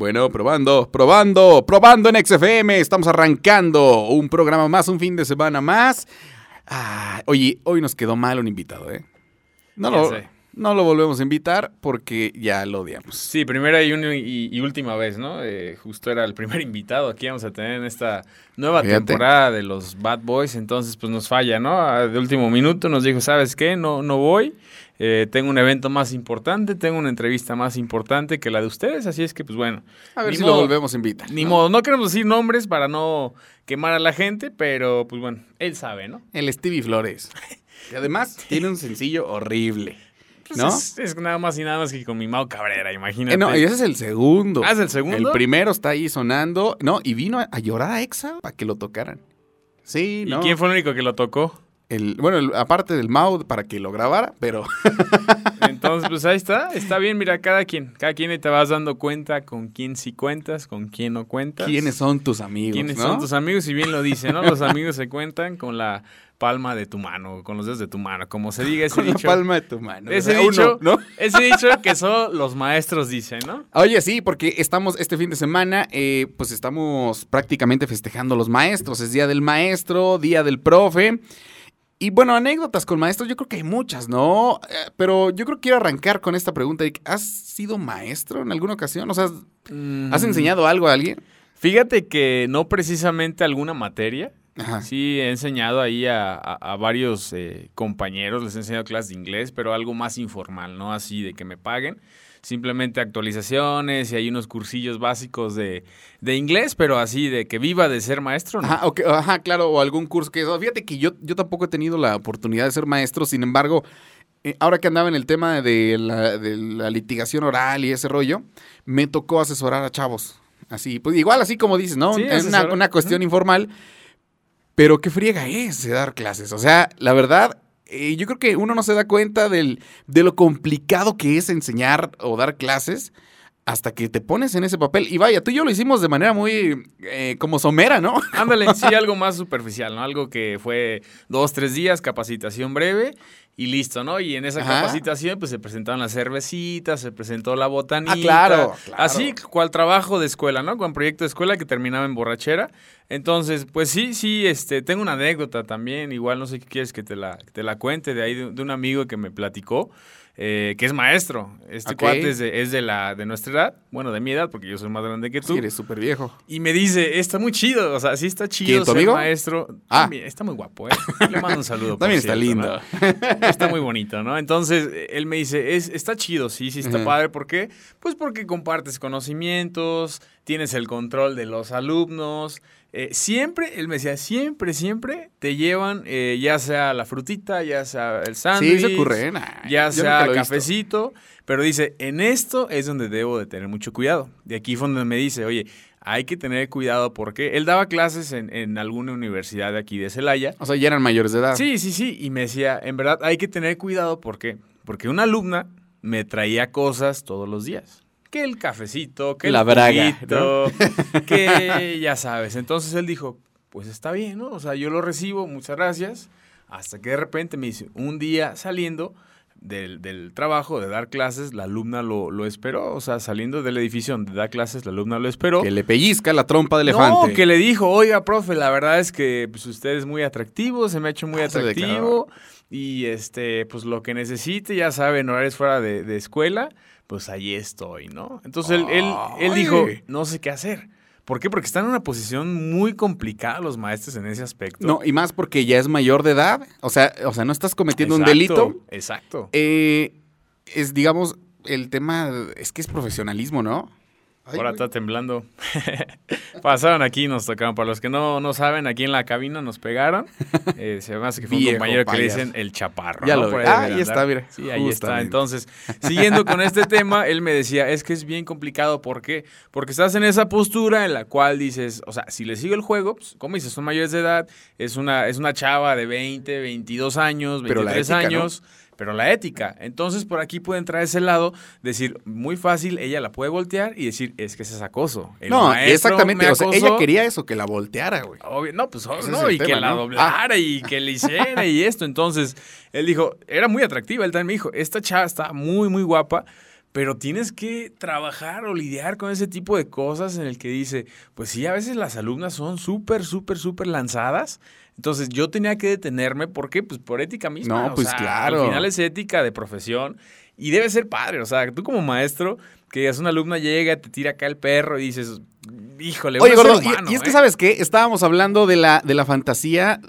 Bueno, probando, probando, probando en XFM. Estamos arrancando un programa más, un fin de semana más. Ah, oye, hoy nos quedó mal un invitado, ¿eh? No lo, sé. No lo volvemos a invitar porque ya lo odiamos. Sí, primera y, uni- y- y última vez, ¿no? Eh, justo era el primer invitado que íbamos a tener en esta nueva Fíjate. temporada de los Bad Boys, entonces pues nos falla, ¿no? Ah, De último minuto nos dijo, ¿sabes qué? No, no voy, Eh, tengo un evento más importante, tengo una entrevista más importante que la de ustedes, así es que pues bueno. A ver si modo. lo volvemos a invitar. Ni ¿no? modo, no queremos decir nombres para no quemar a la gente, pero pues bueno, él sabe, ¿no? El Stevie Flores. Y además tiene un sencillo horrible. Pues ¿No? Es, es nada más y nada más que con mi Mau Cabrera, imagínate. Eh, no, y ese es el segundo. Ah, ¿es el segundo? El primero está ahí sonando. No, y vino a, a llorar a Exa para que lo tocaran. Sí, ¿Y no. quién fue el único que lo tocó? El, bueno, el- aparte del Mau para que lo grabara, pero Entonces, pues ahí está, está bien, mira, cada quien, cada quien te vas dando cuenta con quién sí cuentas, con quién no cuentas. ¿quiénes son tus amigos? ¿Quiénes no? son tus amigos? Y bien lo dice, ¿no? Los amigos se cuentan con la palma de tu mano, con los dedos de tu mano, como se diga ese Con dicho. la palma de tu mano. Ese O sea, dicho, uno, ¿no? ese dicho que solo los maestros dicen, ¿no? Oye, sí, porque estamos este fin de semana, eh, pues estamos prácticamente festejando los maestros. Es día del maestro, día del profe. Y bueno, anécdotas con maestros, yo creo que hay muchas, ¿no? Eh, pero yo creo que quiero arrancar con esta pregunta. ¿Has sido maestro en alguna ocasión? O sea, ¿has Mm, enseñado algo a alguien? Fíjate que no precisamente alguna materia. Ajá. Sí, he enseñado ahí a, a- a varios eh, compañeros, les he enseñado clases de inglés, pero algo más informal, no así de que me paguen. Simplemente actualizaciones y hay unos cursillos básicos de, de inglés, pero así de que viva de ser maestro, ¿no? Ajá, ok, ajá, claro, o algún curso que... Fíjate que yo, yo tampoco he tenido la oportunidad de ser maestro, sin embargo, eh, ahora que andaba en el tema de la, de la litigación oral y ese rollo, me tocó asesorar a chavos. Así, pues igual así como dices, ¿no? Sí, Es una, una cuestión informal, pero qué friega es de dar clases. O sea, la verdad, eh, yo creo que uno no se da cuenta del, de lo complicado que es enseñar o dar clases hasta que te pones en ese papel. Y vaya, tú y yo lo hicimos de manera muy eh, como somera, ¿no? Ándale, sí, algo más superficial, ¿no? Algo que fue dos, tres días, capacitación breve y listo, ¿no? Y en esa Ajá. capacitación, pues se presentaron las cervecitas, se presentó la botanita. Ah, claro, claro. Así, cual trabajo de escuela, ¿no? Con proyecto de escuela que terminaba en borrachera. Entonces, pues sí, sí, este, tengo una anécdota también, igual no sé qué quieres que te la, que te la cuente de ahí, de, de un amigo que me platicó. Eh, que es maestro. Este Ok. cuate es, de, es de la de nuestra edad, bueno, de mi edad, porque yo soy más grande que tú. Sí, eres súper viejo. Y me dice, está muy chido, o sea, sí está chido ¿Quién, tu ser amigo? maestro. Ah. También, está muy guapo, ¿eh? Le mando un saludo. También está cierto, lindo. ¿no? Está muy bonito, ¿no? Entonces, él me dice, es, está chido, sí, sí está padre. ¿Por qué? Pues porque compartes conocimientos, tienes el control de los alumnos. Eh, siempre, él me decía, siempre, siempre te llevan, eh, ya sea la frutita, ya sea el sándwich. Ya sea visto. cafecito, pero dice, en esto es donde debo de tener mucho cuidado. De aquí fue donde me dice, oye, hay que tener cuidado porque él daba clases en, en alguna universidad de aquí de Celaya. O sea, ya eran mayores de edad. Sí, sí, sí, y me decía, en verdad hay que tener cuidado porque porque una alumna me traía cosas todos los días. Que el cafecito, que La el braga, juguito, que ya sabes. Entonces él dijo, pues está bien, ¿no? O sea, yo lo recibo, muchas gracias. Hasta que de repente me dice, un día saliendo del, del trabajo, de dar clases, la alumna lo, lo esperó. O sea, saliendo del edificio donde da clases, la alumna lo esperó. Que le pellizca la trompa de elefante. No, que le dijo, oiga, profe, la verdad es que pues, usted es muy atractivo, se me ha hecho muy Ah, atractivo. Y este, pues lo que necesite, ya saben, horarios fuera de, de escuela, pues ahí estoy, ¿no? Entonces él, él, él dijo, no sé qué hacer. ¿Por qué? Porque están en una posición muy complicada los maestros en ese aspecto. No, y más porque ya es mayor de edad. O sea, o sea no estás cometiendo un delito. Exacto. Eh, es, digamos, el tema. Es que es profesionalismo, ¿no? Ay, Ahora está temblando. Pasaron aquí y nos tocaron. Para los que no, no saben, aquí en la cabina nos pegaron. Eh, se me hace que fue un Viejo compañero que le dicen el chaparro. Ya ¿no? lo Por vi. ahí Ah, ahí andar. está, mira. Sí, ahí está. Entonces, siguiendo con este tema, él me decía, es que es bien complicado. ¿Por qué? Porque estás en esa postura en la cual dices, o sea, si le sigo el juego, pues, como dices, son mayores de edad, es una, es una chava de 20, 22 años, Pero la 23 ética, ¿no? Pero la ética. Entonces, por aquí puede entrar ese lado, decir, muy fácil, ella la puede voltear y decir, es que ese es acoso. El No, exactamente. me O sea, ella quería eso, que la volteara, güey. Obvio, no, pues es no, y que la doblara y que le hiciera y esto. Entonces, él dijo, era muy atractiva, él también me dijo, esta chava está muy, muy guapa, pero tienes que trabajar o lidiar con ese tipo de cosas en el que dice, pues sí, a veces las alumnas son súper, súper, súper lanzadas. Entonces yo tenía que detenerme, ¿por qué? Pues por ética misma. No, pues claro. Al final es ética de profesión y debe ser padre. O sea, tú como maestro, que es una alumna llega, te tira acá el perro y dices, híjole, Oye, gordo, y, es que, ¿eh? ¿sabes qué? Estábamos hablando de la, de la fantasía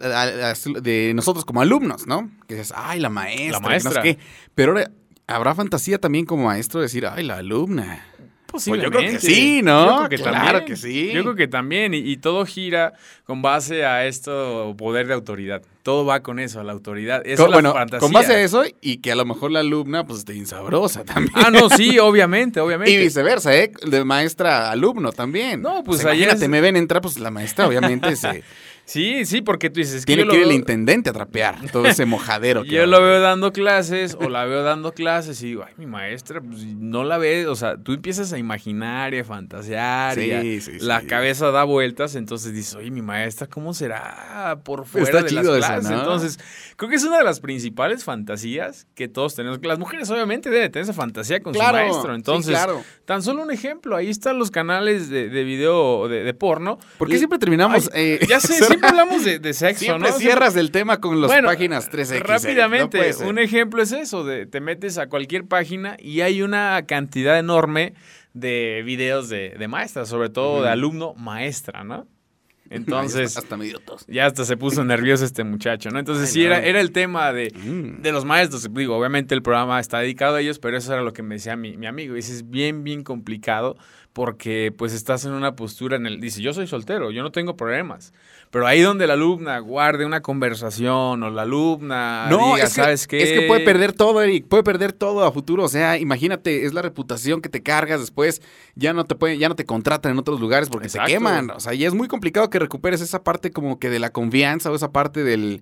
de nosotros como alumnos, ¿no? Que dices, ay, la maestra. La maestra. qué. Pero ahora ¿Habrá fantasía también como maestro decir, ay, la alumna? Posiblemente. Pues yo creo que sí, ¿no? Yo creo que claro que sí. Yo creo que también. Y, todo gira con base a esto, poder de autoridad. Todo va con eso, la autoridad. Esa es la fantasía. Con base a eso y que a lo mejor la alumna pues esté insabrosa también. Ah, no, sí, obviamente, obviamente. Y viceversa, ¿eh? De maestra a alumno también. No, pues, pues Imagínate, me ven entrar, pues la maestra obviamente se... Sí, sí, porque tú dices... Tiene que, ir el intendente a trapear todo ese mojadero. yo lo veo dando clases o la veo dando clases y digo, ay, mi maestra, pues no la ves, o sea, tú empiezas a imaginar y a fantasear y la cabeza da vueltas, entonces dices, oye, mi maestra, ¿cómo será por fuera de las clases? Entonces, creo que es una de las principales fantasías que todos tenemos. Las mujeres obviamente deben tener esa fantasía con su maestro. Entonces, tan solo un ejemplo, ahí están los canales de, video de, porno. ¿Por qué siempre terminamos? eh, ya sé, siempre hablamos de, sexo, Siempre ¿no? cierras el tema con las páginas 3X. Rápidamente, un ejemplo es eso, de te metes a cualquier página y hay una cantidad enorme de videos de, maestras, sobre todo de alumno maestra, ¿no? Entonces. hasta medio Ya hasta se puso nervioso este muchacho, ¿no? Entonces, sí, Era, era el tema de, mm. de los maestros. Digo, obviamente el programa está dedicado a ellos, pero eso era lo que me decía mi, mi amigo. Dice, es bien, bien complicado porque pues estás en una postura en el... Dice, yo soy soltero, yo no tengo problemas. Pero ahí donde la alumna guarde una conversación o la alumna no, diga, ¿sabes qué? Es que puede perder todo, Eric, puede perder todo a futuro. O sea, imagínate, es la reputación que te cargas después, ya no te pueden, ya no te contratan en otros lugares porque se queman. O sea, y es muy complicado que recuperes esa parte como que de la confianza o esa parte del,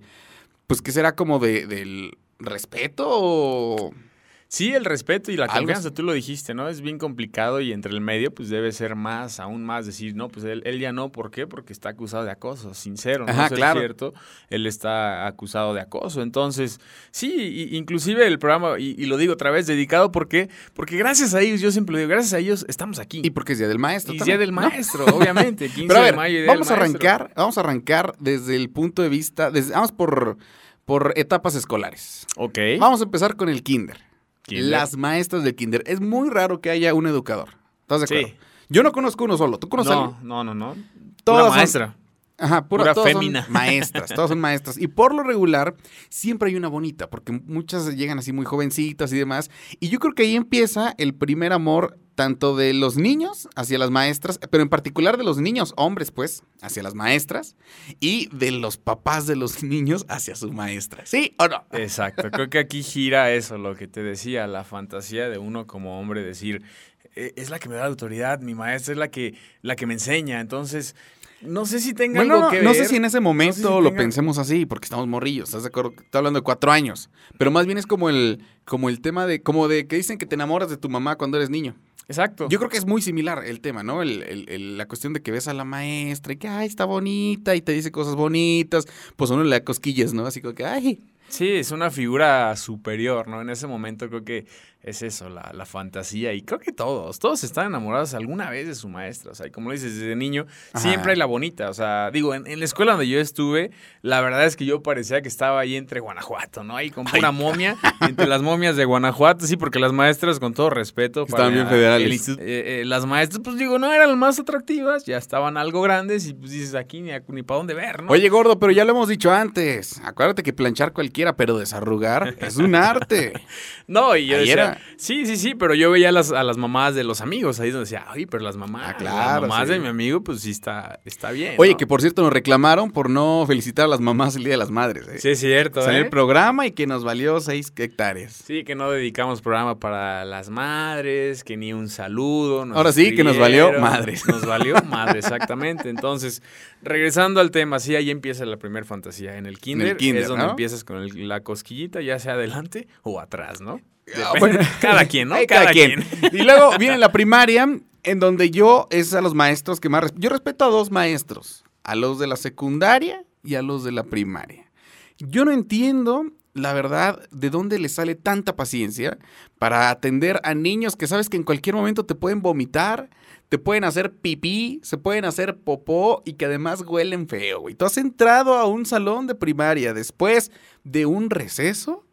pues que será como de, del respeto o... Sí, el respeto y la confianza, tú lo dijiste, ¿no? Es bien complicado y entre el medio, pues debe ser más, aún más decir, no, pues él, él ya no, ¿por qué? Porque está acusado de acoso, sincero, ¿no? es cierto, él está acusado de acoso. Entonces, sí, inclusive el programa, y, lo digo otra vez, dedicado, ¿por qué? Porque gracias a ellos, yo siempre lo digo, gracias a ellos estamos aquí. Y porque es Día del Maestro. Y Día del Maestro, obviamente, 15 Pero a ver, de mayo vamos a arrancar, vamos a arrancar desde el punto de vista, desde, vamos por, por etapas escolares. Ok. Vamos a empezar con el kinder. Las maestras del kinder. Es muy raro que haya un educador. ¿Estás de acuerdo? Sí. Yo no conozco uno solo. ¿Tú conoces no, No, no, no. Todas maestra. Ajá, pura, pura fémina. maestras, todas son maestras. Y por lo regular, siempre hay una bonita, porque muchas llegan así muy jovencitas y demás. Y yo creo que ahí empieza el primer amor tanto de los niños hacia las maestras, pero en particular de los niños hombres, pues, hacia las maestras, y de los papás de los niños hacia su maestra. ¿Sí o no? Exacto. Creo que aquí gira eso, lo que te decía, la fantasía de uno como hombre decir, e, es la que me da la autoridad, mi maestra es la que, la que me enseña. Entonces, no sé si tenga algo no, que No sé si en ese momento lo pensemos así, porque estamos morrillos, ¿estás de acuerdo? Estoy hablando de cuatro años. Pero más bien es como el, como el tema de, como de que dicen que te enamoras de tu mamá cuando eres niño. Exacto. Yo creo que es muy similar el tema, ¿no? El, la cuestión de que ves a la maestra y que, ay, está bonita y te dice cosas bonitas, pues uno le da cosquillas, ¿no? Así como que, ay. Sí, es una figura superior, ¿no? En ese momento creo que es eso, la, la, fantasía. Y creo que todos, todos están enamorados alguna vez de su maestra. O sea, y como lo dices, desde niño, siempre hay la bonita. O sea, digo, en, la escuela donde yo estuve, la verdad es que yo parecía que estaba ahí entre Guanajuato, ¿no? Ahí con una momia, entre las momias de Guanajuato, sí, porque las maestras, con todo respeto, estaban bien federales. Eh, eh, las maestras, pues digo, no eran las más atractivas, ya estaban algo grandes y pues dices aquí ni, ni para dónde ver, ¿no? Oye, gordo, pero ya lo hemos dicho antes. Acuérdate que planchar cualquiera, pero desarrugar es un arte. no, y yo decía, Sí, sí, sí, pero yo veía a las, a las mamás de los amigos ahí donde decía, ay, pero las mamás, ah, claro, las mamás de mi amigo, pues sí está, está bien. Oye, que por cierto nos reclamaron por no felicitar a las mamás el Día de las Madres. ¿eh? Sí, es cierto. en el ¿eh? programa y que nos valió seis hectáreas. Sí, que no dedicamos programa para las madres, que ni un saludo. Ahora sí, que nos valió madres. Nos valió madre, exactamente. Entonces, regresando al tema, sí, ahí empieza la primera fantasía. En el kinder, es donde empiezas con la cosquillita, ya sea adelante o atrás, ¿no? Ah, cada quien, ¿no? Cada, quien. Y luego viene la primaria, en donde yo es a los maestros que más... Yo respeto a dos maestros, a los de la secundaria y a los de la primaria. Yo no entiendo la verdad, ¿de dónde le sale tanta paciencia para atender a niños que sabes que en cualquier momento te pueden vomitar, te pueden hacer pipí, se pueden hacer popó y que además huelen feo, güey? Tú has entrado a un salón de primaria después de un receso,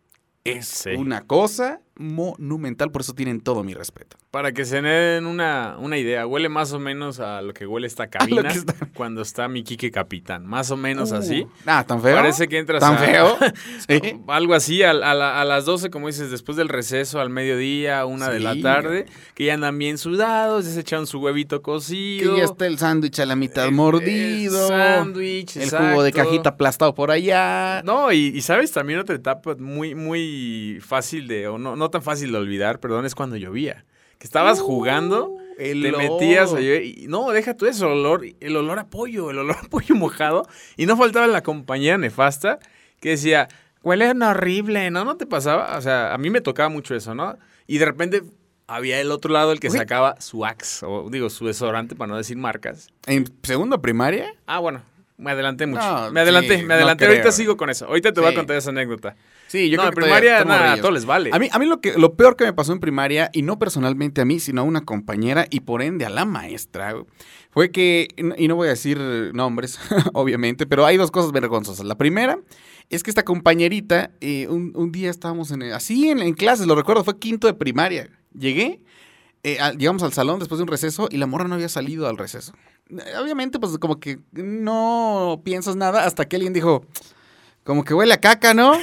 es Sí. una cosa monumental, por eso tienen todo mi respeto. Para que se den una, una idea, huele más o menos a lo que huele esta cabina que está- cuando está mi Kike Capitán. Más o menos así. Uh, Ah, tan feo. Parece que entras tan a- feo. Sí. Algo así, a, a la- a las 12, como dices, después del receso, al mediodía, una de la tarde, que ya andan bien sudados, ya se echaron su huevito Que cocido. ya está el sándwich a la mitad el- mordido. El sándwich, el jugo de exacto. cajita aplastado por allá. No, y, y sabes, también otra etapa muy, muy fácil de, o no, no tan fácil de olvidar, perdón, es cuando llovía. Que estabas jugando, el te olor. metías a llover, y no, deja tú eso, el olor, el olor a pollo, el olor a pollo mojado, y no faltaba la compañera nefasta que decía, huele horrible, ¿no? ¿No te pasaba? O sea, a mí me tocaba mucho eso, ¿no? Y de repente había el otro lado el que sacaba su Axe, o digo, su desodorante, para no decir marcas. ¿En segundo primaria? Ah, bueno, me adelanté mucho. No, me adelanté, sí, me no adelanté. creo. Ahorita sigo con eso. Ahorita te voy a contar esa anécdota. Sí, yo no, creo en que primaria, todavía- nada, a todos les vale. A mí, a mí lo, que, lo peor que me pasó en primaria, y no personalmente a mí, sino a una compañera y por ende a la maestra, fue que, y no voy a decir nombres, obviamente, pero hay dos cosas vergonzosas. La primera es que esta compañerita, eh, un, un día estábamos en, así en, en clases, lo recuerdo, fue quinto de primaria. Llegué, eh, llegamos al salón después de un receso y la morra no había salido al receso. Eh, Obviamente, pues como que no piensas nada hasta que alguien dijo, como que huele a caca, ¿no?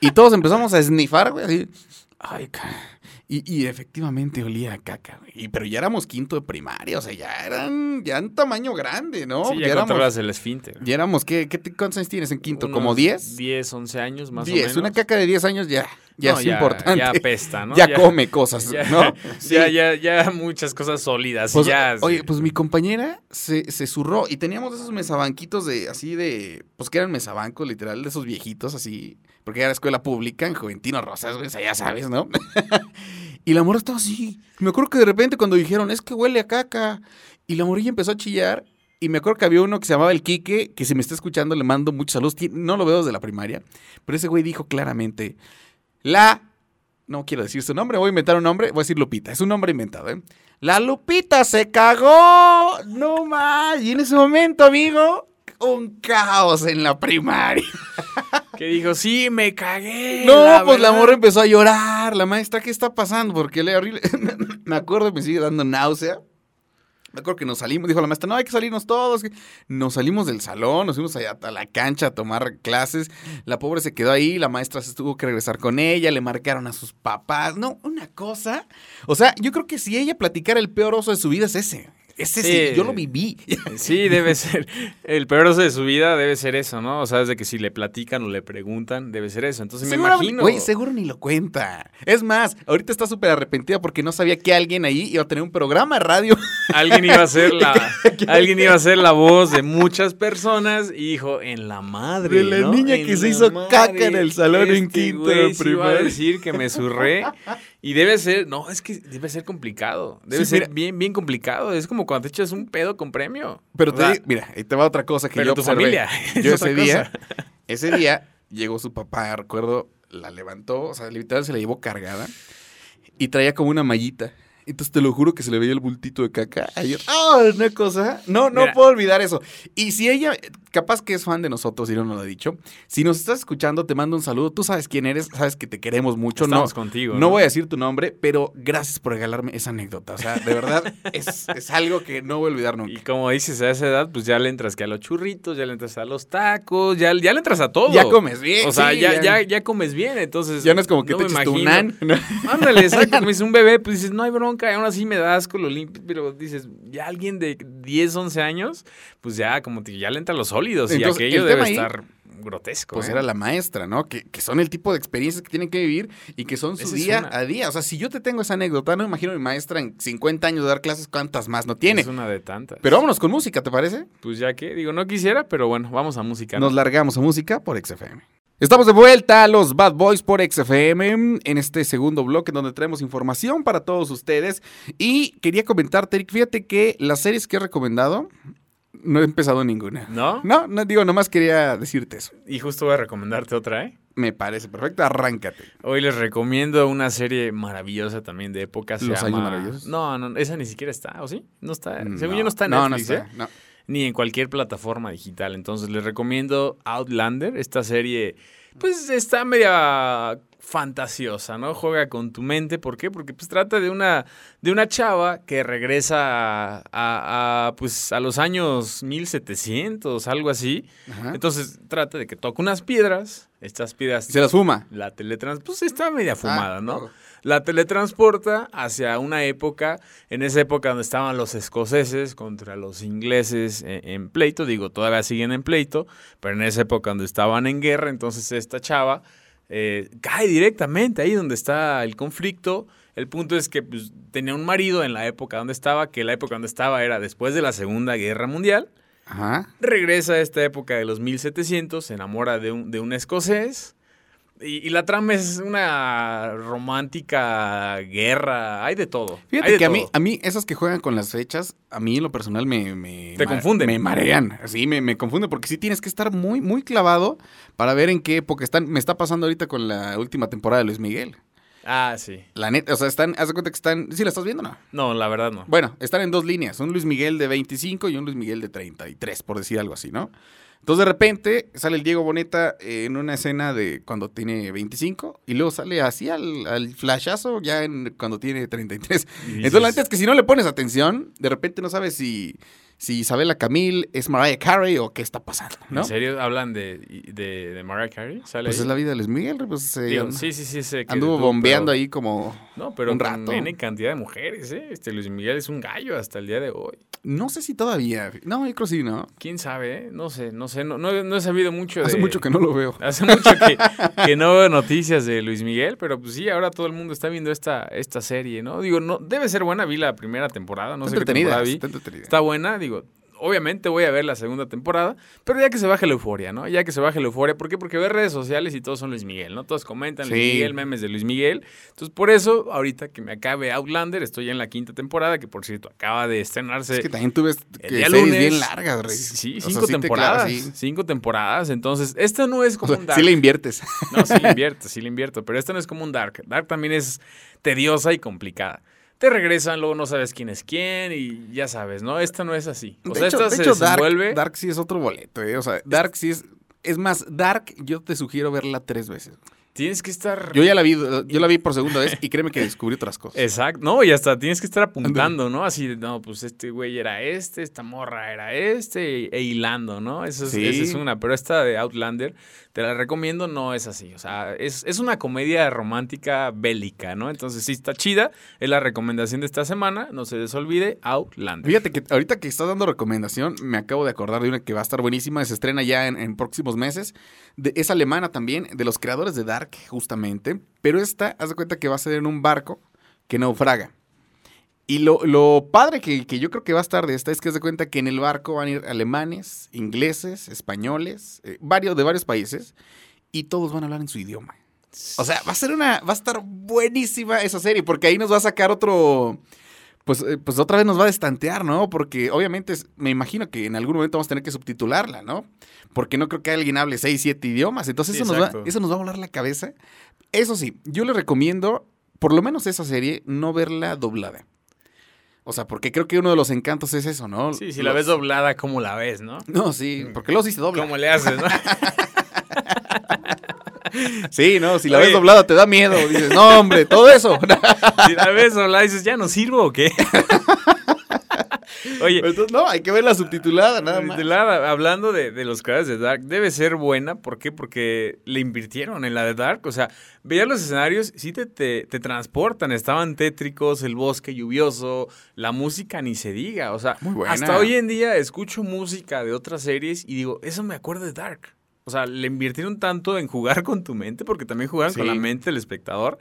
Y todos empezamos a esnifar, güey, así. Ay, y, y efectivamente olía a caca, güey. Y- pero ya éramos quinto de primaria, o sea, ya eran, ya en tamaño grande, ¿no? sí, ya, éramos, controlas el esfínter. ya éramos, ¿qué, qué ¿cuántos años tienes en quinto? ¿Como Unos 10? 10, 11 años más o 10, menos. una caca de 10 años ya, ya No, es importante. Ya apesta, ¿no? ya, come cosas, ya- ¿no? Ya, ya, ya muchas cosas sólidas. Pues, ya, oye, sí. pues mi compañera se, se zurró y teníamos esos mesabanquitos de, así de, pues que eran mesabancos, literal, de esos viejitos, así, porque era escuela pública en Juventino Rosas, güey, ya sabes, ¿no? y la morra estaba así. Me acuerdo que de repente cuando dijeron, es que huele a caca, y la morilla empezó a chillar, y me acuerdo que había uno que se llamaba el Quique, que si me está escuchando le mando muchos saludos, no lo veo desde la primaria, pero ese güey dijo claramente, la no quiero decir su nombre, voy a inventar un nombre, voy a decir Lupita, es un nombre inventado, ¿eh? La Lupita se cagó, no más, y en ese momento, amigo, un caos en la primaria. Que dijo, sí, me cagué. No, pues la verdad". morra empezó a llorar, la maestra, ¿qué está pasando? Porque le horrible. me acuerdo, me sigue dando náusea. Me acuerdo que nos salimos, dijo la maestra, no, hay que salirnos todos. Nos salimos del salón, nos fuimos allá a la cancha a tomar clases. La pobre se quedó ahí, la maestra se tuvo que regresar con ella, le marcaron a sus papás. No, una cosa. O sea, yo creo que si ella platicara el peor oso de su vida es ese. Es ese, Sí. yo lo viví. Sí, debe ser. El peor oso de su vida debe ser eso, ¿no? O sea, desde que si le platican o le preguntan, debe ser eso. Entonces me imagino. Güey, seguro ni lo cuenta. Es más, ahorita está súper arrepentida porque no sabía que alguien ahí iba a tener un programa de radio. Alguien iba a ser la, alguien iba a ser la voz de muchas personas y dijo, en la madre. De la ¿no? niña En que se hizo madre, caca en el salón en este quinto güey de a primaria". decir que me zurré. Y debe ser, no, es que debe ser complicado. Debe Sí, ser mira. bien, bien complicado. Es como cuando te echas un pedo con premio. Pero te digo- mira, ahí te va otra cosa que pero yo tu observé. familia. Yo ese día, ese día llegó su papá, recuerdo, la levantó, o sea, literal se la llevó cargada y traía como una mallita. Entonces te lo juro que se le veía el bultito de caca ayer. ¡Ah! una cosa. No, no Mira. puedo olvidar eso. Y si ella, capaz que es fan de nosotros y no nos lo ha dicho, si nos estás escuchando, te mando un saludo. Tú sabes quién eres, sabes que te queremos mucho. Estamos no, contigo. no voy a decir tu nombre, pero gracias por regalarme esa anécdota. O sea, de verdad, es, es algo que no voy a olvidar nunca. Y como dices, a esa edad, pues ya le entras que a los churritos, ya le entras a los tacos, ya, ya le entras a todo. Ya comes bien. O sea, sí, ya, ya, ya comes bien, entonces. Ya no es como que te me nan. ¿no? Ándale, exacto. Como un bebé, pues dices, no hay bronca, y aún así me da asco lo limpio, pero dices, ya alguien de 10, 11 años, pues ya como que ya le entran los sólidos Entonces, y aquello el debe ahí, estar grotesco. Pues ¿no? era la maestra, ¿no? Que, que son el tipo de experiencias que tienen que vivir y que son su Esa día una. a día. O sea, si yo te tengo esa anécdota, no imagino a mi maestra en 50 años de dar clases, ¿cuántas más no tiene? Es una de tantas. Pero vámonos con música, ¿te parece? Pues ya que, digo, no quisiera, pero bueno, vamos a música. ¿no? Nos largamos a música por XFM. Estamos de vuelta a los Bad Boys por XFM en este segundo bloque donde traemos información para todos ustedes. Y quería comentarte, Eric, fíjate que las series que he recomendado no he empezado ninguna. ¿No? No, no digo, nomás quería decirte eso. Y justo voy a recomendarte otra, ¿eh? Me parece perfecto, arráncate. Hoy les recomiendo una serie maravillosa también de época. Se ¿Los llama... Años Maravillosos? No, no, esa ni siquiera está, ¿o sí? No está. Según yo no está en no, Netflix, no ¿eh? está, no. Ni en cualquier plataforma digital. Entonces les recomiendo Outlander. Esta serie, pues está media fantasiosa, ¿no? Juega con tu mente. ¿Por qué? Porque pues trata de una, de una chava que regresa a, a- a, pues, a los años 1700, algo así. Ajá. Entonces trata de que toca unas piedras. Estas piedras Se las fuma. la teletrans... Pues está media fumada, Ah, ¿no? claro. La teletransporta hacia una época, en esa época donde estaban los escoceses contra los ingleses en, en pleito, digo, todavía siguen en pleito, pero en esa época donde estaban en guerra, entonces esta chava eh, cae directamente ahí donde está el conflicto. El punto es que pues, tenía un marido en la época donde estaba, que la época donde estaba era después de la Segunda Guerra Mundial. Ajá. Regresa a esta época de los 1700, se enamora de un, de un escocés. Y, y la trama es una romántica guerra, hay de todo. Fíjate de que a mí, a mí, esas que juegan con las fechas, a mí en lo personal me... me Te confunden. Me marean, sí, me, me confunden, porque sí tienes que estar muy, muy clavado para ver en qué época están. Me está pasando ahorita con la última temporada de Luis Miguel. Ah, sí. La neta, o sea, están, haz de cuenta que están, ¿sí la estás viendo o no? No, la verdad no. Bueno, están en dos líneas, un Luis Miguel de 25 y un Luis Miguel de 33, por decir algo así, ¿no? Entonces de repente sale el Diego Boneta en una escena de cuando tiene 25 y luego sale así al, al flashazo ya en, cuando tiene 33. Y Entonces la neta es que si no le pones atención, de repente no sabes si, si Isabela Camil es Mariah Carey o qué está pasando, ¿no? ¿En serio hablan de, de, de Mariah Carey? ¿Sale Pues ahí? es la vida de Luis Miguel, pues eh, Digo, sí, sí, sí. sé que anduvo tú, bombeando pero- ahí como... No, pero un rato. N cantidad de mujeres, ¿eh? Este Luis Miguel es un gallo hasta el día de hoy. No sé si todavía, no, yo creo sí, ¿no? ¿Quién sabe, eh? No sé, no sé. No, no, no he sabido mucho de... Hace mucho que no lo veo. Hace mucho que, que no veo noticias de Luis Miguel, pero pues sí, ahora todo el mundo está viendo esta, esta serie, ¿no? Digo, no, debe ser buena, vi la primera temporada, no Está sé qué temporada entretenida, vi. está entretenida. Está buena, digo, obviamente voy a ver la segunda temporada, pero ya que se baje la euforia, ¿no? Ya que se baje la euforia, ¿por qué? Porque ver redes sociales y todos son Luis Miguel, ¿no? Todos comentan Luis. Miguel, memes de Luis Miguel. Entonces, por eso, ahorita que me acabe Outlander, estoy ya en la quinta temporada, que por cierto, acaba de estrenarse Es que también día series lunes. bien largas, Rey. Sí, O sea, cinco sí temporadas. clavas, sí. Cinco temporadas. Entonces, esta no es O como sea, un Dark. sí le inviertes. No, sí le invierto, sí le invierto. Pero esta no es como un Dark. Dark también es tediosa y complicada. Te regresan, luego no sabes quién es quién y ya sabes, ¿no? Esta no es así. O de sea, hecho, esta de se hecho, Dark, desenvuelve. Dark sí es otro boleto, ¿eh? O sea, Dark sí es... Es más, Dark yo te sugiero verla tres veces. Tienes que estar. Yo ya la vi, yo la vi por segunda vez y créeme que descubrí otras cosas. Exacto, no, y hasta tienes que estar apuntando, ¿no? Así, de, no, pues este güey era este, esta morra era este, e, hilando, ¿no? Eso es, Sí. esa es una, pero esta de Outlander, te la recomiendo, no es así, o sea, es, es una comedia romántica bélica, ¿no? Entonces sí está chida, es la recomendación de esta semana, no se les olvide, Outlander. Fíjate que ahorita que estás dando recomendación, me acabo de acordar de una que va a estar buenísima, se estrena ya en, próximos meses. Es alemana también, de los creadores de Dark, justamente. Pero esta, haz de cuenta que va a ser en un barco que naufraga. Y lo, lo padre que, que yo creo que va a estar de esta es que de cuenta que en el barco van a ir alemanes, ingleses, españoles, eh, varios de varios países, y todos van a hablar en su idioma. O sea, va a ser una, va a estar buenísima esa serie, porque ahí nos va a sacar otro, pues, eh, pues otra vez nos va a destantear, ¿no? Porque obviamente es- me imagino que en algún momento vamos a tener que subtitularla, ¿no? Porque no creo que alguien hable seis, siete idiomas. Entonces Sí, eso, nos va, eso nos va a volar la cabeza. Eso sí, yo le recomiendo, por lo menos esa serie, no verla doblada. O sea, porque creo que uno de los encantos es eso, ¿no? Sí, si la Los- ves doblada, ¿cómo la ves, no? No, sí, porque luego sí se dobla. ¿Cómo le haces, no? Sí, no, si la Oye. ves doblada te da miedo. Dices, no, hombre, todo eso. si la ves doblada, dices, ¿ya no sirvo o qué? Oye, Entonces, no, hay que verla subtitulada, nada más. La- hablando de, de los creadores de Dark, debe ser buena. ¿Por qué? Porque le invirtieron en la de Dark. O sea, veías los escenarios, sí te, te, te transportan. Estaban tétricos, el bosque lluvioso, la música ni se diga. O sea, Muy buena. hasta hoy en día escucho música de otras series y digo, eso me acuerdo de Dark. O sea, le invirtieron tanto en jugar con tu mente, porque también jugaron con la mente del espectador.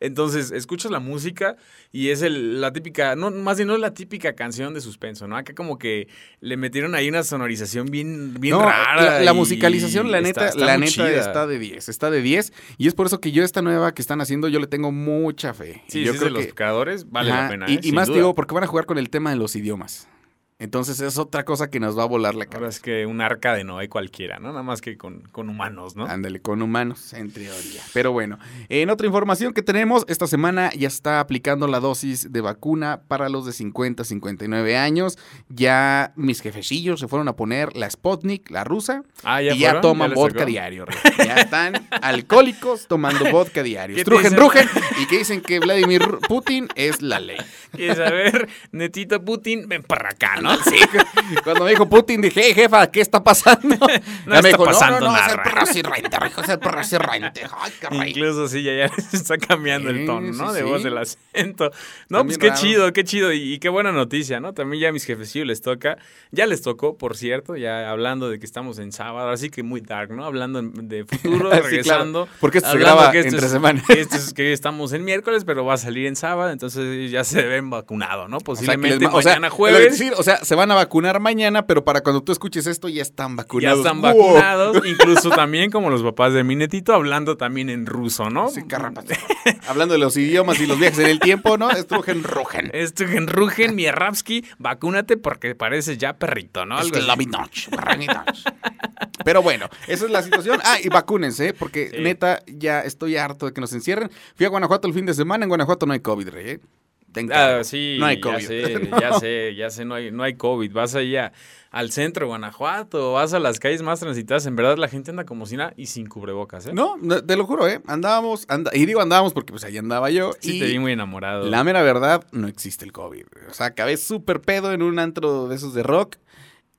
Entonces, escuchas la música y es el, la típica, no, más bien no es la típica canción de suspenso, ¿no? Acá como que le metieron ahí una sonorización bien, bien No, rara. La, musicalización, la neta, está la neta chida. está de 10, está de 10. Y es por eso que yo esta nueva que están haciendo, yo le tengo mucha fe. Sí, yo sí, es de los creadores, vale Ajá, la pena. Y, ¿eh? y más duda. digo, porque van a jugar con el tema de los idiomas. Entonces es otra cosa que nos va a volar la Ahora cabeza. es que un arca de Noé cualquiera, ¿no? Nada más que con, con humanos, ¿no? Ándale, con humanos, en teoría. Pero bueno, en otra información que tenemos, esta semana ya está aplicando la dosis de vacuna para los de 50 a 59 años. Ya mis jefecillos se fueron a poner la Sputnik, la rusa, Ah, y ya toman vodka tocó? diario. Ya están alcohólicos tomando vodka diario. ¿Qué te Trujen, rugen, y que dicen que Vladimir Putin es la ley. ¿Quieres saber? Netito Putin, ven para acá, ¿no? Sí, cuando me dijo Putin dije, "Hey, jefa, ¿qué está pasando? No Ya me está dijo, pasando no, no, no, es el nada". hijo, es el presidente. Ay. Incluso sí, ya, ya está cambiando Sí, el tono, ¿no? sí, de voz, el acento. No, Están pues qué raros. chido, qué chido. Y, y qué buena noticia, ¿no? También ya a mis jefecillos les toca. Ya les tocó, por cierto, ya hablando de que estamos en sábado. Así que muy dark, ¿no? Hablando de futuro, regresando. claro, porque esto se graba que esto entre es- semana. esto es que estamos en miércoles, pero va a salir en sábado. Entonces ya se ven vacunados, ¿no? O sea, Posiblemente o sea, mañana lo que jueves. decir, o sea, se van a vacunar mañana, pero para cuando tú escuches esto ya están Ya vacunados. están ¡Wow! vacunados, incluso también como los papás de mi netito, hablando también en ruso, ¿no? Sí, carrapato. Hablando de los idiomas y los viajes en el tiempo, ¿no? Estrujen, rugen. Esto en Rugen, Mierravsky, vacúnate porque pareces ya perrito, ¿no? Algo. Pero bueno, esa es la situación. Ah, y vacúnense, ¿eh? porque Sí. neta, ya estoy harto de que nos encierren. Fui a Guanajuato el fin de semana, en Guanajuato no hay COVID, rey, ¿eh? Ah, sí, no hay ya COVID. sé, No. ya sé, ya sé, no hay, no hay COVID. Vas allá al centro de Guanajuato, vas a las calles más transitadas, en verdad la gente anda como si nada y sin cubrebocas, ¿eh? No, no, te lo juro, ¿eh? Andábamos, anda, y digo andábamos porque pues ahí andaba yo. Sí y te vi muy enamorado. La mera verdad, no existe el COVID. O sea, acabé súper pedo en un antro de esos de rock.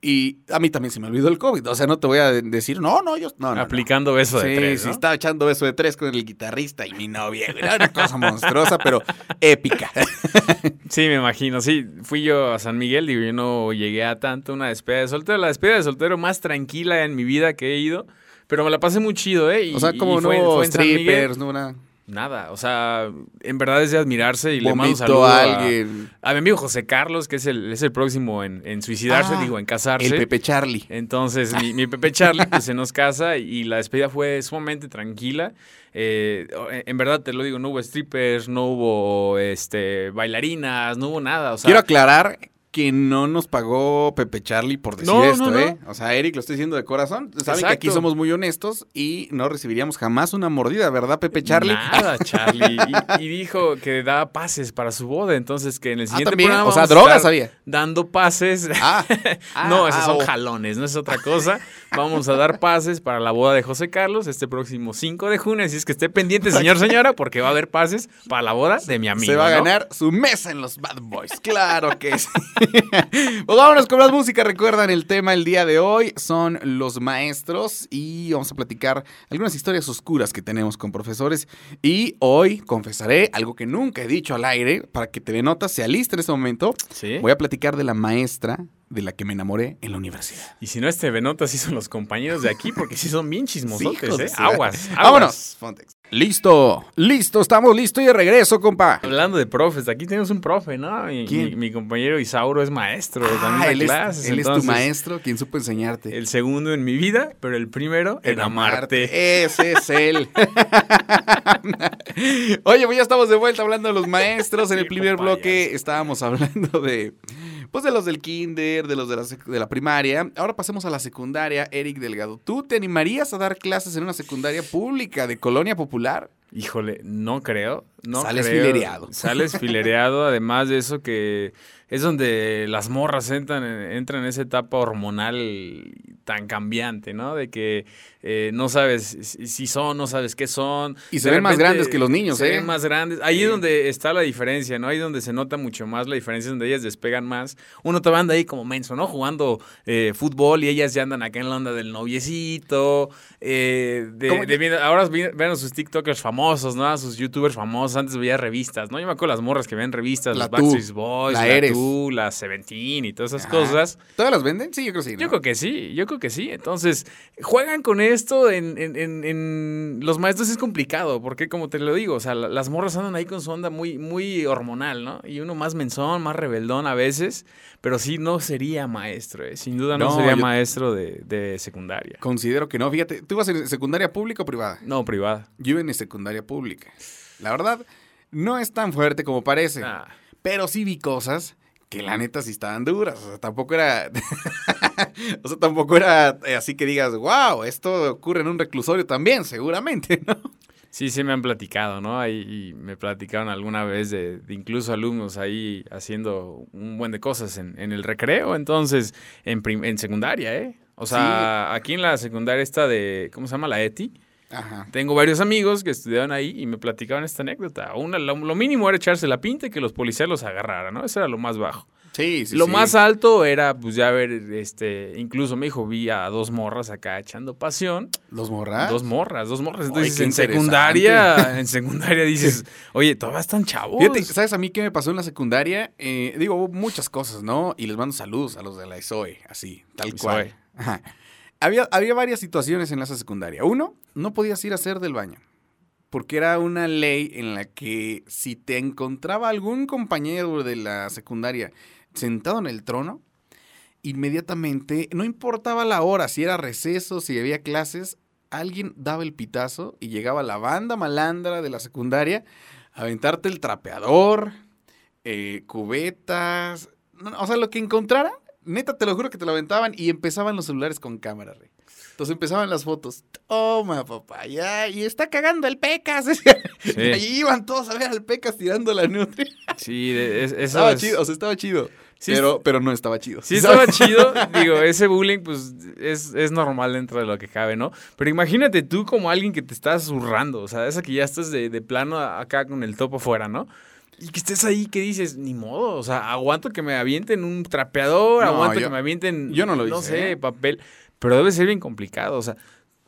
Y a mí también se me olvidó el COVID. O sea, no te voy a de- decir, no, no, yo. No. Aplicando beso de sí, tres, sí, estaba echando beso de tres con el guitarrista y mi novia. Era una cosa monstruosa, pero épica. Sí, me imagino. Sí, fui yo a San Miguel, digo, yo no llegué a tanto una despedida de soltero. La despedida de soltero más tranquila en mi vida que he ido. Pero me la pasé muy chido, ¿eh? Y- O sea, y como no fue- strippers, no una. Nada, o sea, en verdad es de admirarse y le mando saludo a a, alguien. a mi amigo José Carlos, que es el, es el próximo en, en suicidarse, Ah, digo, en casarse. El Pepe Charlie. Entonces, mi, mi Pepe Charlie pues, se nos casa y la despedida fue sumamente tranquila. Eh, en verdad, te lo digo, no hubo strippers, no hubo este, bailarinas, no hubo nada. O sea, Quiero aclarar que no nos pagó Pepe Charlie por decir No, esto, no, no. ¿eh? O sea, Eric, lo estoy diciendo de corazón. Saben que aquí somos muy honestos y no recibiríamos jamás una mordida, ¿verdad, Pepe Charlie? Nada, Charlie. Y, y dijo que daba pases para su boda. Entonces, que en el Ah, siguiente también. programa O sea, drogas había. Dando pases. Ah, no, ah, esos ah, son oh. jalones, no es otra cosa. Vamos a dar pases para la boda de José Carlos este próximo 5 de junio. Así es que esté pendiente, señor, señora, porque va a haber pases para la boda de mi amigo. Se va a ¿no? ganar su mesa en los Bad Boys. Claro que sí. pues vámonos con más música. Recuerdan, el tema el día de hoy son los maestros y vamos a platicar algunas historias oscuras que tenemos con profesores. Y hoy confesaré algo que nunca he dicho al aire para que te notas, se alista en este momento. Sí. Voy a platicar de la maestra de la que me enamoré en la universidad. Y si no, este Benota sí son los compañeros de aquí, porque sí son bien chismosotes, ¿eh? Aguas, aguas. Vámonos. Fontex. Listo, listo, estamos listos y de regreso, compa. Hablando de profes, aquí tenemos un profe, ¿no? Mi, ¿Quién? mi- mi compañero Isauro es maestro, Ah, también él es, clases. él es tu maestro, quien supo enseñarte. El segundo en mi vida, pero el primero en amarte. Ese es él. Oye, pues ya estamos de vuelta hablando de los maestros. En el primer bloque estábamos hablando de, pues de los del kinder, de los de la, de la primaria. Ahora pasemos a la secundaria, Eric Delgado. ¿Tú te animarías a dar clases en una secundaria pública de colonia popular? Híjole, no creo. No Sales creo. filereado. Sales filereado, además de eso que es donde las morras entran en, entran en esa etapa hormonal tan cambiante, ¿no? De que eh, no sabes si son, no sabes qué son. Y se De ven más grandes que los niños, se ¿eh? ven más grandes. Ahí Sí. es donde está la diferencia, ¿no? Ahí es donde se nota mucho más la diferencia, donde ellas despegan más. Uno te anda ahí como menso, ¿no? Jugando eh, fútbol y ellas ya andan acá en la onda del noviecito. eh, ahora ven a sus TikTokers famosos, ¿no? A sus YouTubers famosos. Antes veía revistas, ¿no? Yo me acuerdo las morras que ven revistas, La los Backstreet Boys, la la, Eres. Tú, la Seventeen y todas esas Ajá. cosas. ¿Todas las venden? Sí, yo creo que sí. ¿no? Yo creo que sí, yo creo que sí. Entonces, juegan con esto en, en- en- en- Los maestros es complicado, porque como te lo digo, o sea, la- las morras andan ahí con su onda muy, muy hormonal, ¿no? Y uno más menzón, más rebeldón a veces, pero sí no sería maestro, ¿eh? Sin duda no, No, sería maestro de, de secundaria. Considero que no. Fíjate, ¿tú ibas en secundaria pública o privada? No, privada. Yo iba en secundaria pública. La verdad, no es tan fuerte como parece. Ah, Pero sí vi cosas que la neta sí estaban duras. O sea, tampoco era. o sea, tampoco era eh, así que digas, wow, esto ocurre en un reclusorio también, seguramente, ¿no? Sí, sí me han platicado, ¿no? Ahí me platicaron alguna vez de, incluso alumnos ahí haciendo un buen de cosas en, el recreo, entonces, en, en secundaria, ¿eh? O sea, aquí en la secundaria esta de, ¿cómo se llama? La ETI. Ajá. Tengo varios amigos que estudiaban ahí y me platicaban esta anécdota. Una, lo, mínimo era echarse la pinta y que los policías los agarraran, ¿no? Eso era lo más bajo. Sí, sí. Lo más alto era, pues ya ver, este, incluso me dijo, vi a dos morras acá echando pasión. ¿Dos morras? Dos morras, dos morras. Entonces, en secundaria, en secundaria dices, oye, todavía están chavos. Fíjate, ¿sabes a mí qué me pasó en la secundaria? Eh, digo, muchas cosas, ¿no? Y les mando saludos a los de la ESOE, así, tal cual. Ajá. Había, había varias situaciones en la secundaria. Uno, no podías ir a hacer del baño. Porque era una ley en la que si te encontraba algún compañero de la secundaria sentado en el trono, inmediatamente, no importaba la hora, si era receso, si había clases, alguien daba el pitazo y llegaba la banda malandra de la secundaria a aventarte el trapeador, eh, cubetas, o sea, lo que encontrara neta, te lo juro que te lo aventaban y empezaban los celulares con cámara, rey. Entonces empezaban las fotos. Toma, papá, ya, y está cagando el Pecas. Y ahí iban todos a ver al Pecas tirando la nutri. Sí, eso Estaba chido, o sea, estaba chido. pero, pero no estaba chido. Sí, estaba chido. Digo, ese bullying, pues, es, es, normal dentro de lo que cabe, ¿no? Pero imagínate tú como alguien que te está zurrando. O sea, esa que ya estás de, de plano acá con el topo fuera, ¿no? Y que estés ahí, que dices, ni modo, o sea, aguanto que me avienten un trapeador, aguanto que me avienten, yo no, lo no sé, ¿eh? papel, pero debe ser bien complicado, o sea,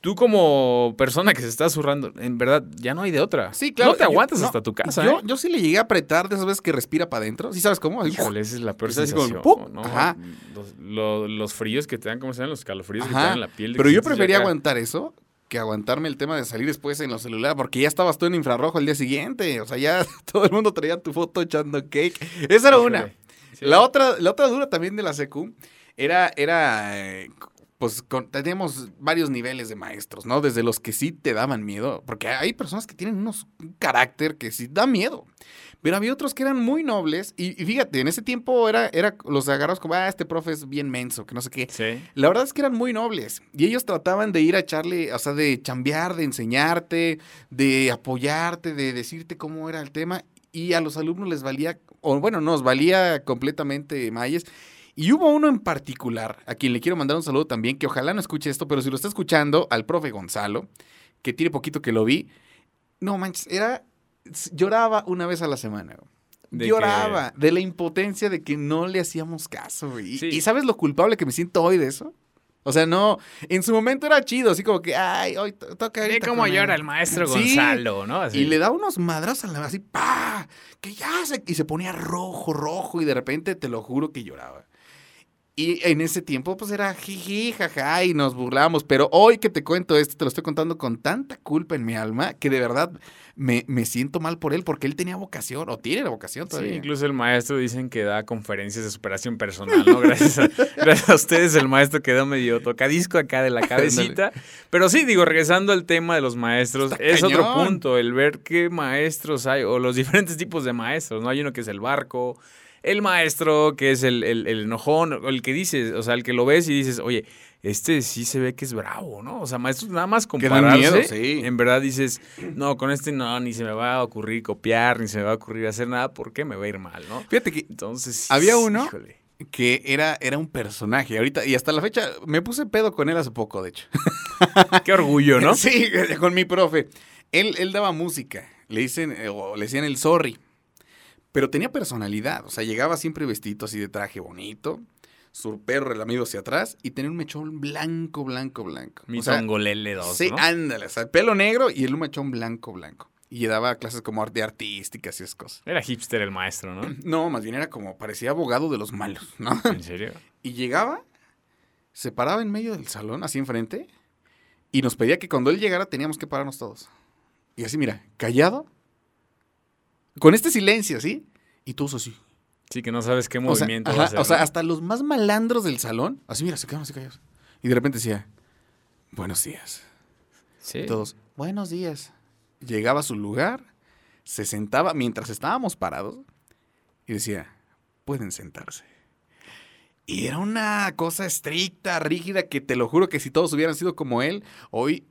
tú como persona que se está zurrando, en verdad, ya no hay de otra. Sí, claro. No te aguantas hasta tu casa, yo, ¿eh? yo sí le llegué a apretar de esas veces que respira para adentro, ¿sí sabes cómo? Híjole, esa es la peor sensación, ¿no? Ajá. Los, los, fríos que te dan, ¿cómo se llaman? Los calofríos que te dan en la piel. Pero yo prefería aguantar eso que aguantarme el tema de salir después en los celulares, porque ya estabas tú en infrarrojo el día siguiente. O sea, ya todo el mundo traía tu foto echando cake. Esa era una. La, otra, la otra dura también de la secu era, era eh, pues teníamos varios niveles de maestros, ¿no? Desde los que sí te daban miedo, porque hay personas que tienen unos, un carácter que sí da miedo. Pero había otros que eran muy nobles y, fíjate, en ese tiempo era, era los agarrados como, ah, este profe es bien menso, que no sé qué. Sí. La verdad es que eran muy nobles y ellos trataban de ir a echarle, o sea, de chambear, de enseñarte, de apoyarte, de decirte cómo era el tema y a los alumnos les valía, o bueno, nos valía completamente Mayes. Y hubo uno en particular, a quien le quiero mandar un saludo también, que ojalá no escuche esto, pero si lo está escuchando, al profe Gonzalo, que tiene poquito que lo vi, no manches, era lloraba una vez a la semana. lloraba de la impotencia de que no le hacíamos caso. Y, y, ¿sabes lo culpable que me siento hoy de eso? O sea, no, en su momento era chido, así como que, ay, hoy toca Ve cómo llora el maestro Gonzalo, ¿no? Y le da unos madrazos a la así, pa, que ya se, y se ponía rojo, rojo, y de repente te lo juro que lloraba. Y en ese tiempo, pues era jiji, jaja, y nos burlábamos. Pero hoy que te cuento esto, te lo estoy contando con tanta culpa en mi alma que de verdad me, me siento mal por él porque él tenía vocación, o tiene la vocación todavía. Sí, incluso el maestro dicen que da conferencias de superación personal, ¿no? Gracias a, gracias a ustedes, el maestro quedó medio tocadisco acá de la cabecita. Pero sí, digo, regresando al tema de los maestros, es otro punto, el ver qué maestros hay, o los diferentes tipos de maestros, ¿no? Hay uno que es el barco el maestro, que es el, el, el enojón, el que dices, o sea, el que lo ves y dices, oye, este sí se ve que es bravo, ¿no? O sea, maestro, nada más compararse, miedo, sí. en verdad dices, no, con este no, ni se me va a ocurrir copiar, ni se me va a ocurrir hacer nada, porque me va a ir mal, ¿no? Fíjate que Entonces, había uno que era, era un personaje, ahorita, y hasta la fecha, me puse pedo con él hace poco, de hecho. Qué orgullo, ¿no? Sí, con mi profe. Él, él daba música, le dicen, o le decían el sorry. Pero tenía personalidad, o sea, llegaba siempre vestido así de traje bonito, su perro relamido hacia atrás y tenía un mechón blanco, blanco, blanco. Mi Songolele 2, Sí, ándale, o sea, el pelo negro y el un mechón blanco, blanco. Y daba clases como arte artísticas y esas cosas. Era hipster el maestro, ¿no? No, más bien era como, parecía abogado de los malos, ¿no? ¿En serio? Y llegaba, se paraba en medio del salón, así enfrente, y nos pedía que cuando él llegara teníamos que pararnos todos. Y así, mira, callado, con este silencio, ¿sí? Y todos así. Sí, que no sabes qué movimiento o sea, O sea, hasta los más malandros del salón, así mira, se quedaron así callados. Y de repente decía, buenos días. Sí. todos, buenos días. Llegaba a su lugar, se sentaba mientras estábamos parados y decía, pueden sentarse. Y era una cosa estricta, rígida, que te lo juro que si todos hubieran sido como él, hoy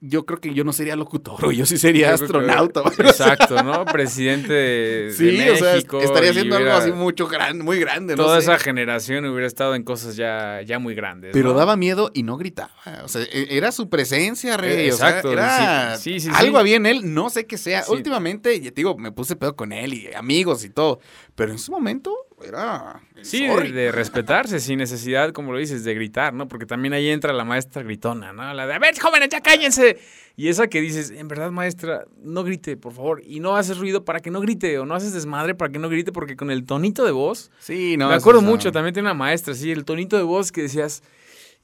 yo creo que yo no sería locutor, yo sí sería astronauta. exacto, ¿no? Presidente de, sí, México. O sea, estaría haciendo algo así mucho grande, muy grande. Toda esa generación hubiera estado en cosas ya, ya muy grandes. Pero daba miedo y no gritaba. O sea, e, era su presencia, rey. Exacto. era sí, sí, algo había en él, no sé qué sea. Últimamente, te digo, me puse pedo con él y amigos y todo. Pero en su momento era. Sí, de, respetarse sin necesidad, como lo dices, de gritar, ¿no? Porque también ahí entra la maestra gritona, ¿no? La de, a ver, jóvenes, ya cállense. Y esa que dices, en verdad, maestra, no grite, por favor. Y no haces ruido para que no grite, o no haces desmadre para que no grite, porque con el tonito de voz. Sí, no. Me acuerdo mucho, también tiene una maestra, sí, el tonito de voz que decías.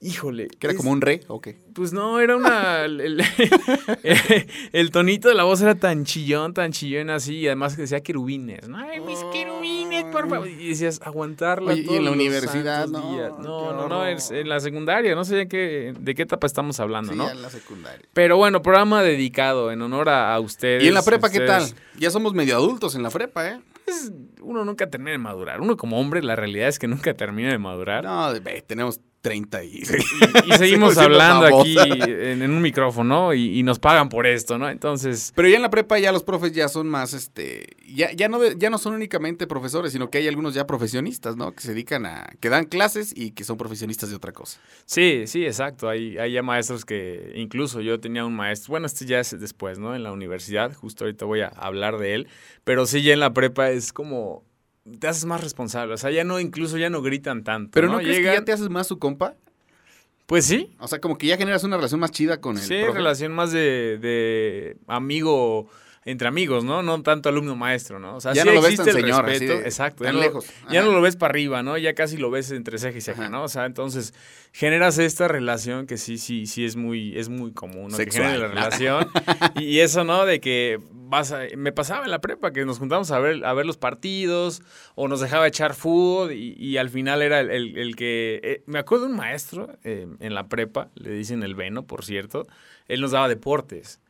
Híjole. ¿Que era como un re o qué? Pues no, era una. El, tonito de la voz era tan chillón, tan chillón así, y además que decía querubines. Ay, mis querubines, por favor. Y decías, aguantarla. y en la universidad, no. No, no, no, en la secundaria, no sé de qué, de qué etapa estamos hablando, ¿no? en la secundaria. Pero bueno, programa dedicado en honor a, ustedes. ¿Y en la prepa qué tal? Ya somos medio adultos en la prepa, ¿eh? Pues, uno nunca termina de madurar. Uno como hombre, la realidad es que nunca termina de madurar. No, tenemos 30 y... y, seguimos hablando aquí en, un micrófono y, y, nos pagan por esto, ¿no? Entonces... Pero ya en la prepa ya los profes ya son más, este, ya, ya, no, ya no son únicamente profesores, sino que hay algunos ya profesionistas, ¿no? Que se dedican a, que dan clases y que son profesionistas de otra cosa. Sí, sí, exacto. Hay, hay ya maestros que, incluso yo tenía un maestro, bueno, este ya es después, ¿no? En la universidad, justo ahorita voy a hablar de él, pero sí ya en la prepa es como te haces más responsable. O sea, ya no, incluso ya no gritan tanto. Pero no, crees que ya te haces más su compa. Pues sí. O sea, como que ya generas una relación más chida con él. Sí, relación más de, de amigo entre amigos, ¿no? No tanto alumno maestro, ¿no? O sea, ya no lo ves tan señor, respeto, exacto, tan lejos. ya no lo ves para arriba, ¿no? Ya casi lo ves entre ceja y ceja, ¿no? O sea, entonces generas esta relación que sí, sí, sí es muy, es muy común, ¿no? Sexual, la relación y, eso, ¿no? De que vas a, me pasaba en la prepa que nos juntamos a ver, a ver los partidos o nos dejaba echar fútbol y, al final era el, que, eh, me acuerdo de un maestro eh, en la prepa, le dicen el Veno, por cierto, él nos daba deportes.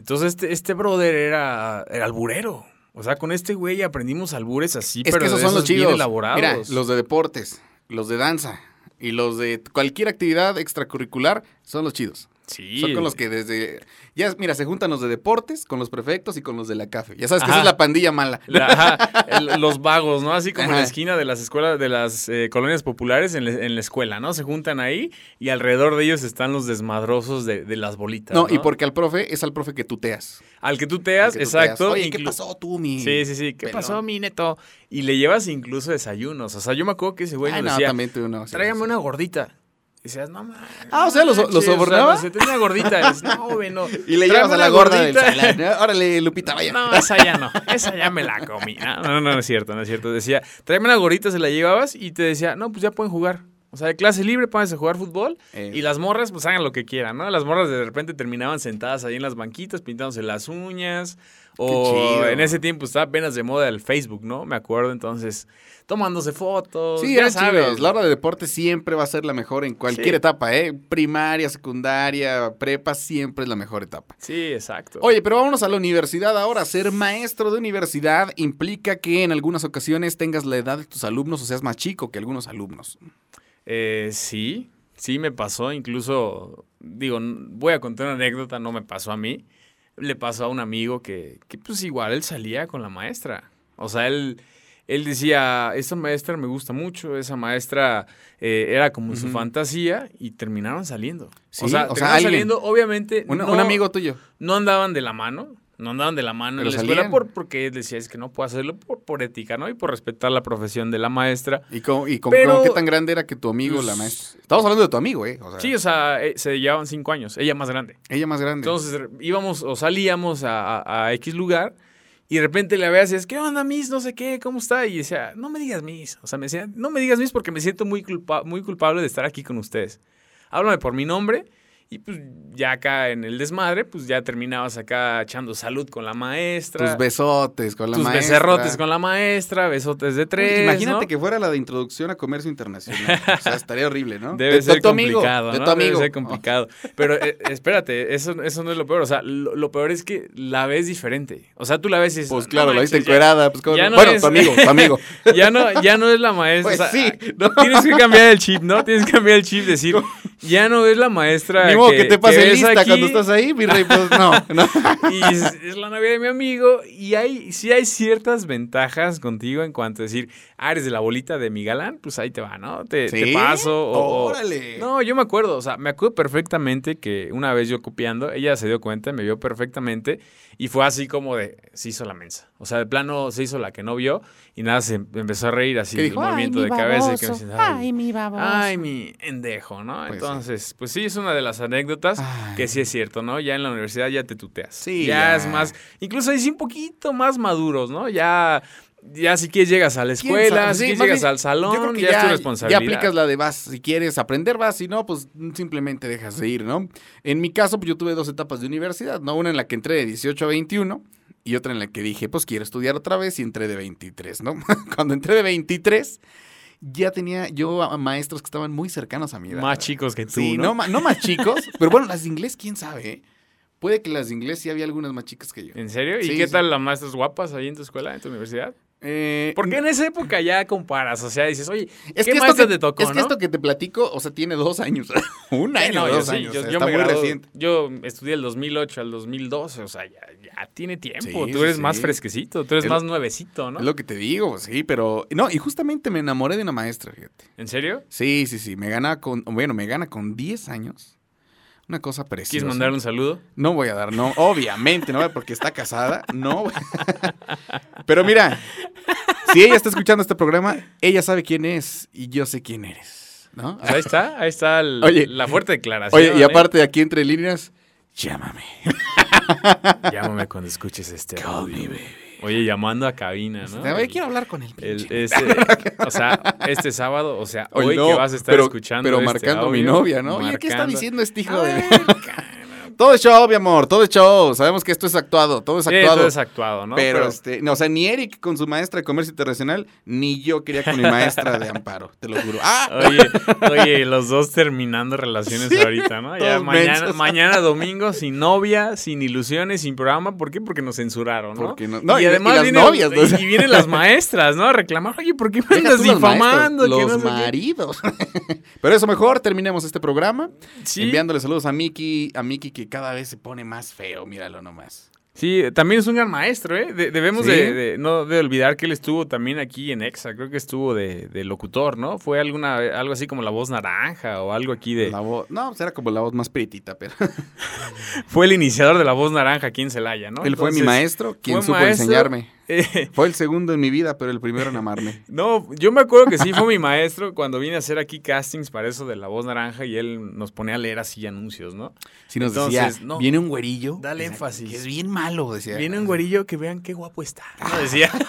Entonces este, este brother era, era alburero. O sea, con este güey aprendimos albures así, pero que esos son los chidos. elaborados. Mira, los de deportes, los de danza y los de cualquier actividad extracurricular son los chidos. Sí. Son con los que desde. Ya, mira, se juntan los de deportes con los prefectos y con los de la CAFE. Ya sabes que esa es la pandilla mala. los vagos, ¿no? Así como en la esquina de las escuelas, de las eh, colonias populares en, la escuela, ¿no? Se juntan ahí y alrededor de ellos están los desmadrosos de, las bolitas. No, y porque al profe es al profe que tuteas. Al que tuteas, exacto. Oye, ¿qué pasó tú, mi? Sí, sí, sí. ¿Qué pasó, mi neto? Y le llevas incluso desayunos. O sea, yo me acuerdo que ese güey Ay, no, decía, también tú no. Tráigame una gordita. Y decías, no mames. Ah, o sea, los, los sobornaba. se tenía una gordita. no, bueno. Y le llevas a la gorda del salón. Órale, Lupita, vaya. No, esa ya no. Esa ya me la comí. No, no, no, es cierto, no es cierto. Decía, tráeme una gordita, se la llevabas y te decía, no, pues ya pueden jugar. O sea, de clase libre, pónganse a jugar fútbol. Eh. Y las morras, pues hagan lo que quieran, ¿no? Las morras de repente terminaban sentadas ahí en las banquitas, pintándose las uñas. O en ese tiempo estaba apenas de moda el Facebook, ¿no? Me acuerdo, entonces tomándose fotos. Sí, ya sabes. La hora de deporte siempre va a ser la mejor en cualquier etapa, ¿eh? Primaria, secundaria, prepa, siempre es la mejor etapa. Sí, exacto. Oye, pero vámonos a la universidad ahora. Ser maestro de universidad implica que en algunas ocasiones tengas la edad de tus alumnos o seas más chico que algunos alumnos. Eh, sí, sí me pasó. Incluso, digo, voy a contar una anécdota, no me pasó a mí. Le pasó a un amigo que, que pues igual él salía con la maestra. O sea, él él decía, esa maestra me gusta mucho, esa maestra eh, era como su fantasía y terminaron saliendo. o sea, terminaron saliendo, obviamente. Un, amigo tuyo. No andaban de la mano, no andaban de la mano en la escuela por, porque él decía, es que no puedo hacerlo por, por ética, ¿no? Y por respetar la profesión de la maestra. ¿Y, cómo, y qué tan grande era que tu amigo, la pues, maestra? Estamos hablando de tu amigo, ¿eh? sí, o sea, eh, se llevaban cinco años, ella más grande. Ella más grande. Entonces íbamos o salíamos a, a X lugar y de repente le veas y es, ¿qué onda, Miss? No sé qué, ¿cómo está? Y decía, no me digas Miss. O sea, me decía, no me digas Miss porque me siento muy, muy culpable de estar aquí con ustedes. Háblame por mi nombre Y pues ya acá en el desmadre, pues ya terminabas acá echando salud con la maestra. Tus besotes con la tus maestra. becerrotes con la maestra, besotes de tres. Imagínate ¿no? que fuera la de introducción a comercio internacional. o sea, estaría horrible, ¿no? Debe de, ser de tu amigo, complicado, de ¿no? tu amigo. Debe ser complicado. Pero eh, espérate, eso, eso no es lo peor. O sea, lo, lo peor es que la ves diferente. O sea, tú la ves y Pues "No claro, la viste encuerada. Pues, ¿cómo ya no? no bueno, es- tu amigo, tu amigo. Ya no, ya no es la maestra. Pues o sea, sí, ¿no? Tienes que cambiar el chip, ¿no? Tienes que cambiar el chip, decir, ya no es la maestra. Ni modo que, te pase ves lista aquí, cuando estás ahí, mi rey. Pues no, no. Y es, es la novia de mi amigo. Y hay, sí hay ciertas ventajas contigo en cuanto a decir, ah, eres de la bolita de mi galán, pues ahí te va, ¿no? Te, paso. O, o- Órale. No, yo me acuerdo, o sea, me acuerdo perfectamente que una vez yo copiando, ella se dio cuenta, me vio perfectamente y fue así como de, se hizo la mensa. O sea, de plano se hizo la que no vio y nada, se empezó a reír así, ¿Qué el movimiento de cabeza. y que me Ay, mi baboso. Ay, mi endejo, ¿no? Pues sí. Entonces, pues sí, es una de las anécdotas Ay. que sí es cierto, ¿no? Ya en la universidad ya te tuteas. Sí, Ya, ya. es más, incluso ahí sí un poquito más maduros, ¿no? Ya, ya si quieres llegas a la ¿Quién escuela, si Sí, quieres llegas bien, al salón, Yo creo que ya, es tu responsabilidad. ya aplicas la de vas, si quieres aprender vas, si no, pues simplemente dejas de ir, ¿no? En mi caso, pues yo tuve dos etapas de universidad, ¿no? Una en la que entré de 18 a 21 y otra en la que dije, pues quiero estudiar otra vez y entré de 23, ¿no? Cuando entré de 23, ya tenía yo a maestros que estaban muy cercanos a mi edad. Más chicos que tú, Sí, no, ¿no? ma- no más chicos, pero bueno, las de inglés, quién sabe, ¿eh? Puede que las de inglés sí había algunas más chicas que yo. ¿En serio? ¿Y Sí, qué sí. tal las maestras guapas ahí en tu escuela, en tu universidad? Eh, Porque en esa época ya comparas, o sea, dices, oye, Es ¿qué que, esto que, te tocó, es que esto que te platico, o sea, tiene dos años. Un Sí, año, yo dos sí, años. yo, o sea, yo está me muy reciente. Yo estudié el 2008 al 2012, o sea, ya, ya tiene tiempo. Sí, tú eres más fresquecito, tú eres Es- más nuevecito, ¿no? Es lo que te digo, sí, pero... No, y justamente me enamoré de una maestra, fíjate. ¿En serio? Sí, sí, sí, me gana con... Bueno, me gana con 10 años. Una cosa preciosa. ¿Quieres mandarle un saludo? No voy a dar, no, obviamente, no, porque está casada, no. Pero mira, si ella está escuchando este programa, ella sabe quién es y yo sé quién eres, ¿no? Pues ahí está, ahí está el- Oye. la fuerte declaración. Oye, y ¿eh? aparte de aquí entre líneas, llámame. Llámame cuando escuches este Call audio. me, baby. Oye, llamando a cabina, ¿no? Oye, quiero hablar con el El- o sea, este sábado, o sea, hoy no, que vas a estar pero, escuchando. Pero este marcando a mi novia, ¿no? Oye, ¿qué está diciendo este hijo de.? Todo es show, mi amor, todo es show. Sabemos que esto es actuado, todo es Sí, actuado. todo es actuado, ¿no? pero, este, no, o sea, ni Eric con su maestra de comercio internacional, ni yo quería con mi maestra de amparo, te lo juro. ¡Ah! Oye, oye, los dos terminando relaciones Sí, ahorita, ¿no? Ya mañana, mañana domingo sin novia, sin ilusiones, sin programa. ¿Por qué? Porque nos censuraron, ¿no? Porque no- no, y- y además y las vienen, novias, ¿no? y vienen las maestras, ¿no? A reclamar, oye, ¿por qué me andas los difamando? maestros, los no sé qué". maridos. Pero eso mejor, terminemos este programa Sí, enviándole saludos a Miki, a Miki que cada vez se pone más feo, míralo nomás. sí, también es un gran maestro, ¿eh? De- debemos ¿Sí? de, de- no de olvidar que él estuvo también aquí en EXA, creo que estuvo de, de locutor, ¿no? Fue alguna algo así como la voz naranja o algo aquí de... La voz, no, pues era como la voz más prietita, pero Fue el iniciador de la voz naranja aquí en Celaya, ¿no? él fue mi maestro, quien supo maestro. enseñarme. Eh, Fue el segundo en mi vida, pero el primero en amarme. No, yo me acuerdo que sí fue mi maestro cuando vine a hacer aquí castings para eso de la voz naranja y él nos ponía a leer así anuncios, ¿no? Si nos Entonces, decía, no. viene un güerillo. Dale énfasis. Que es bien malo, decía. Viene un güerillo que vean qué guapo está. ¿no? Decía.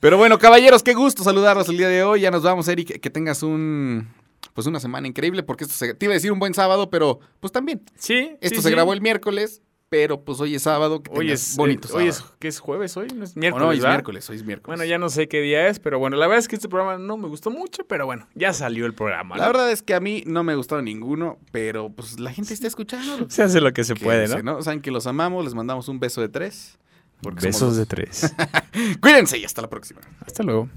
Pero bueno, caballeros, qué gusto saludarlos el día de hoy. Ya nos vamos, Eric. Que tengas un. Pues una semana increíble, porque esto se. Te iba a decir un buen sábado, pero pues también. Sí. Esto sí, se sí. grabó el miércoles, pero pues hoy es sábado. Que Hoy es bonito eh, Hoy es. ¿qué es jueves hoy? ¿No es miércoles, no, hoy es ¿verdad? miércoles, hoy es miércoles. Bueno, ya no sé qué día es, pero bueno, la verdad es que este programa no me gustó mucho, pero bueno, ya salió el programa. La verdad es que a mí no me gustó ninguno, pero pues la gente está escuchando. Se hace lo que se puede, ¿no? Saben que los amamos, les mandamos un beso de tres. somos Besos de tres. Cuídense y hasta la próxima. Hasta luego.